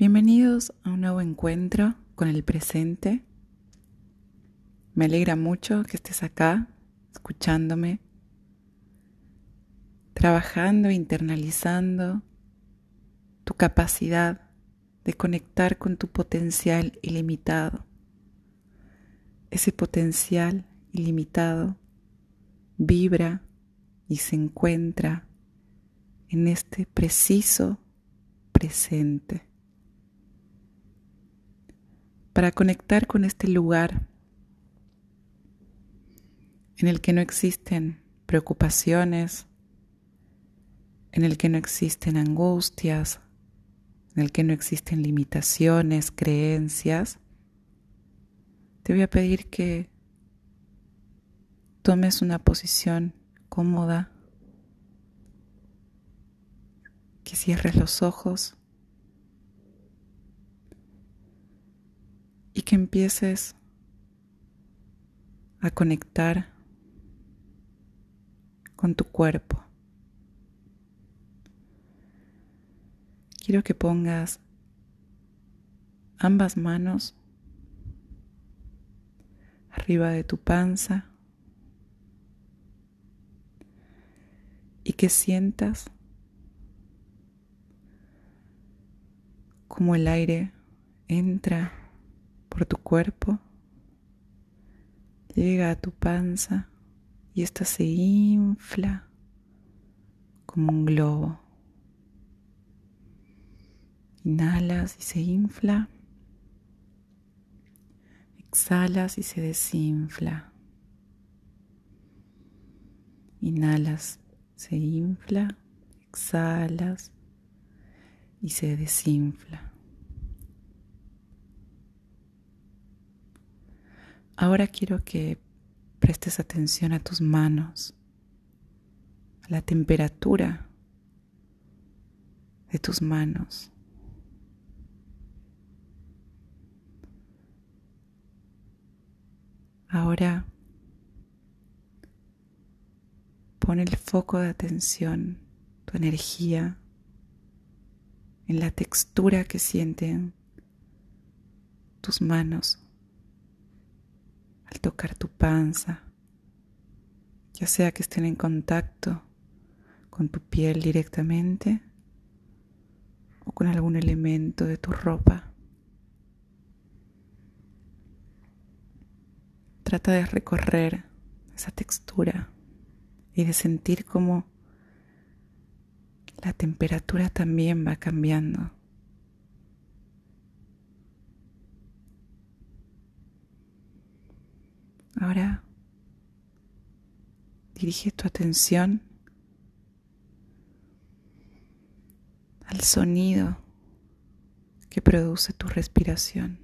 Bienvenidos a un nuevo encuentro con el presente. Me alegra mucho que estés acá, escuchándome, trabajando, internalizando tu capacidad de conectar con tu potencial ilimitado. Ese potencial ilimitado vibra y se encuentra en este preciso presente para conectar con este lugar en el que no existen preocupaciones, en el que no existen angustias, en el que no existen limitaciones, creencias, te voy a pedir que tomes una posición cómoda, que cierres los ojos que empieces a conectar con tu cuerpo. Quiero que pongas ambas manos arriba de tu panza y que sientas como el aire entra por tu cuerpo, llega a tu panza y esta se infla como un globo. Inhalas y se infla. Exhalas y se desinfla. Inhalas, se infla, exhalas y se desinfla. Ahora quiero que prestes atención a tus manos, a la temperatura de tus manos. Ahora pon el foco de atención, tu energía, en la textura que sienten tus manos al tocar tu panza, ya sea que estén en contacto con tu piel directamente o con algún elemento de tu ropa. Trata de recorrer esa textura y de sentir cómo la temperatura también va cambiando. Ahora dirige tu atención al sonido que produce tu respiración.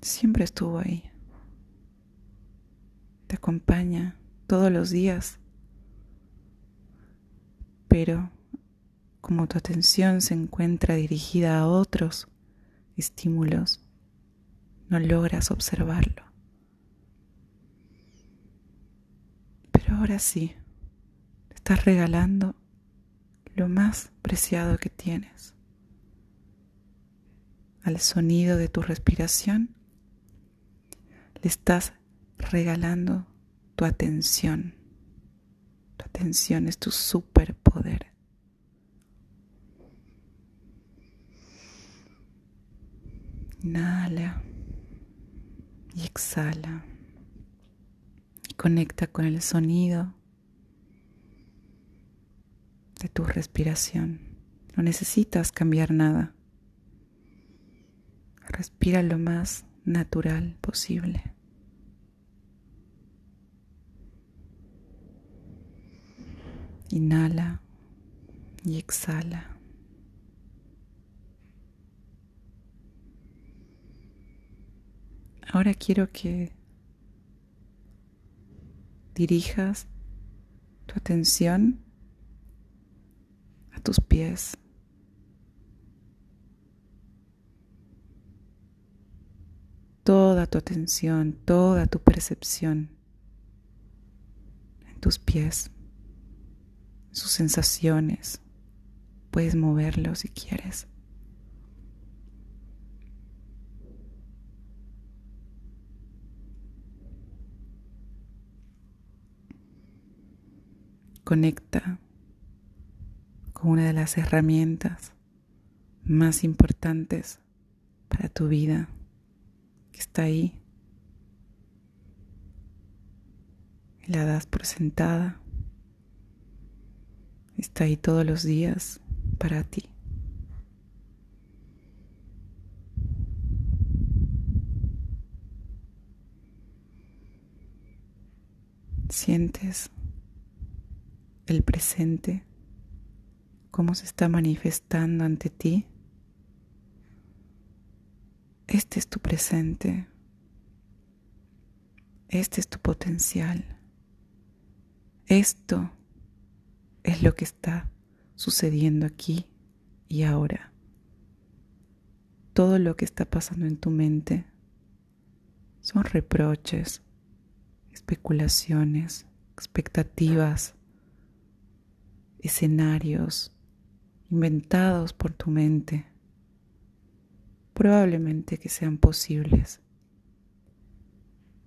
Siempre estuvo ahí. Te acompaña todos los días. Pero como tu atención se encuentra dirigida a otros estímulos, no logras observarlo. Pero ahora sí, estás regalando lo más preciado que tienes. Al sonido de tu respiración, le estás regalando tu atención. Tu atención es tu superpoder. Inhala y exhala. Y conecta con el sonido de tu respiración. No necesitas cambiar nada. Respira lo más natural posible. Inhala y exhala. Ahora quiero que dirijas tu atención a tus pies. Toda tu atención, toda tu percepción en tus pies, sus sensaciones, Puedes moverlo si quieres. Conecta con una de las herramientas más importantes para tu vida que está ahí. La das por sentada. Está ahí todos los días para ti. Sientes el presente, cómo se está manifestando ante ti. Este es tu presente. Este es tu potencial. Esto es lo que está sucediendo aquí y ahora. Todo lo que está pasando en tu mente son reproches, especulaciones, expectativas, escenarios inventados por tu mente, probablemente que sean posibles,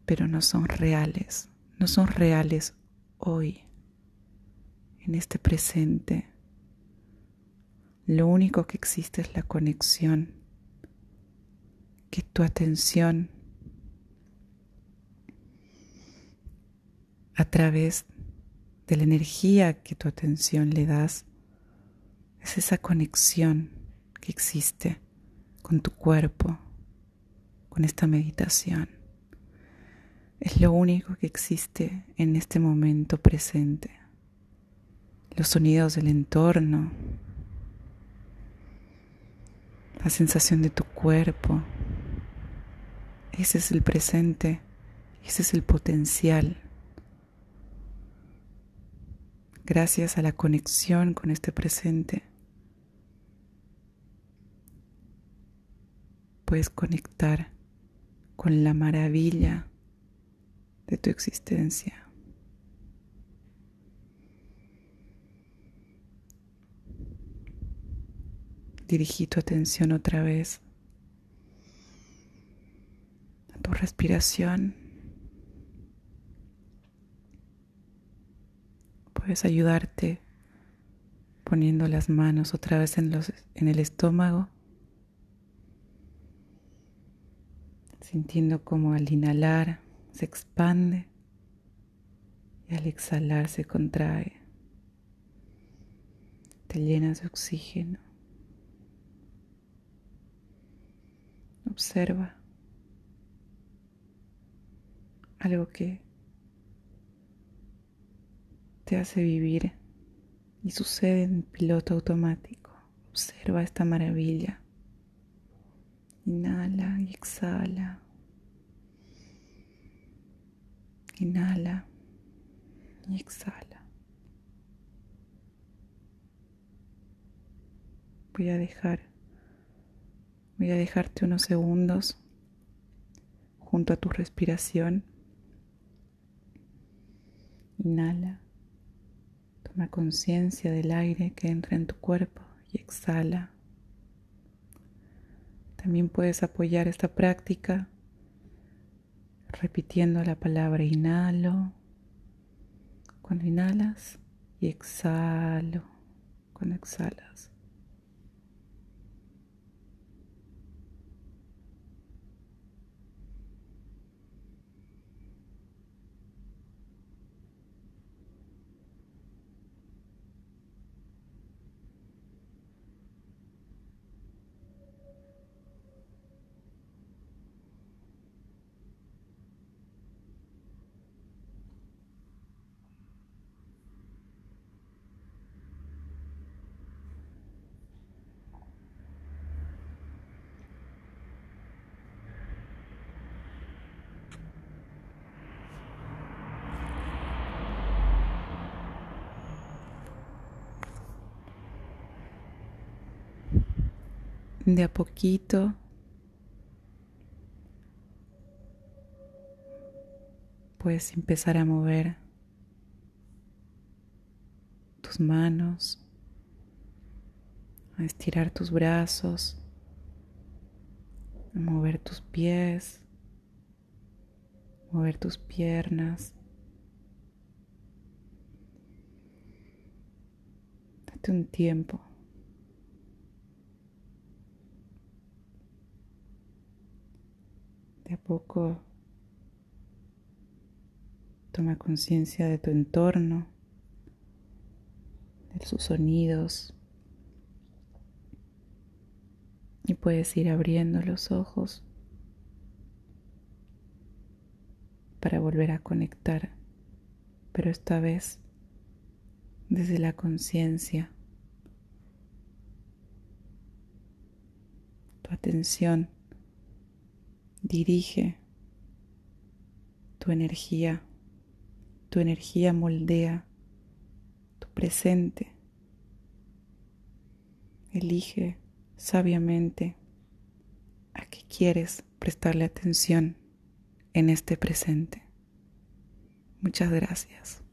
pero no son reales, no son reales hoy, en este presente. Lo único que existe es la conexión, que tu atención a través de la energía que tu atención le das, es esa conexión que existe con tu cuerpo, con esta meditación. Es lo único que existe en este momento presente. Los sonidos del entorno, la sensación de tu cuerpo. Ese es el presente, ese es el potencial gracias a la conexión con este presente, puedes conectar con la maravilla de tu existencia. Dirigí tu atención otra vez a tu respiración. Puedes ayudarte poniendo las manos otra vez en, los, en el estómago, sintiendo como al inhalar se expande y al exhalar se contrae. Te llenas de oxígeno. Observa algo que te hace vivir y sucede en piloto automático. Observa esta maravilla. Inhala y exhala. Inhala y exhala. Voy a dejar voy a dejarte unos segundos junto a tu respiración. Inhala. Toma conciencia del aire que entra en tu cuerpo y exhala. También puedes apoyar esta práctica repitiendo la palabra inhalo cuando inhalas y exhalo cuando exhalas. De a poquito puedes empezar a mover tus manos, a estirar tus brazos, a mover tus pies, mover tus piernas. Date un tiempo. De a poco toma conciencia de tu entorno, de sus sonidos, y puedes ir abriendo los ojos para volver a conectar, pero esta vez desde la conciencia. Tu atención dirige tu energía, tu energía moldea tu presente. Elige sabiamente a qué quieres prestarle atención en este presente. Muchas gracias.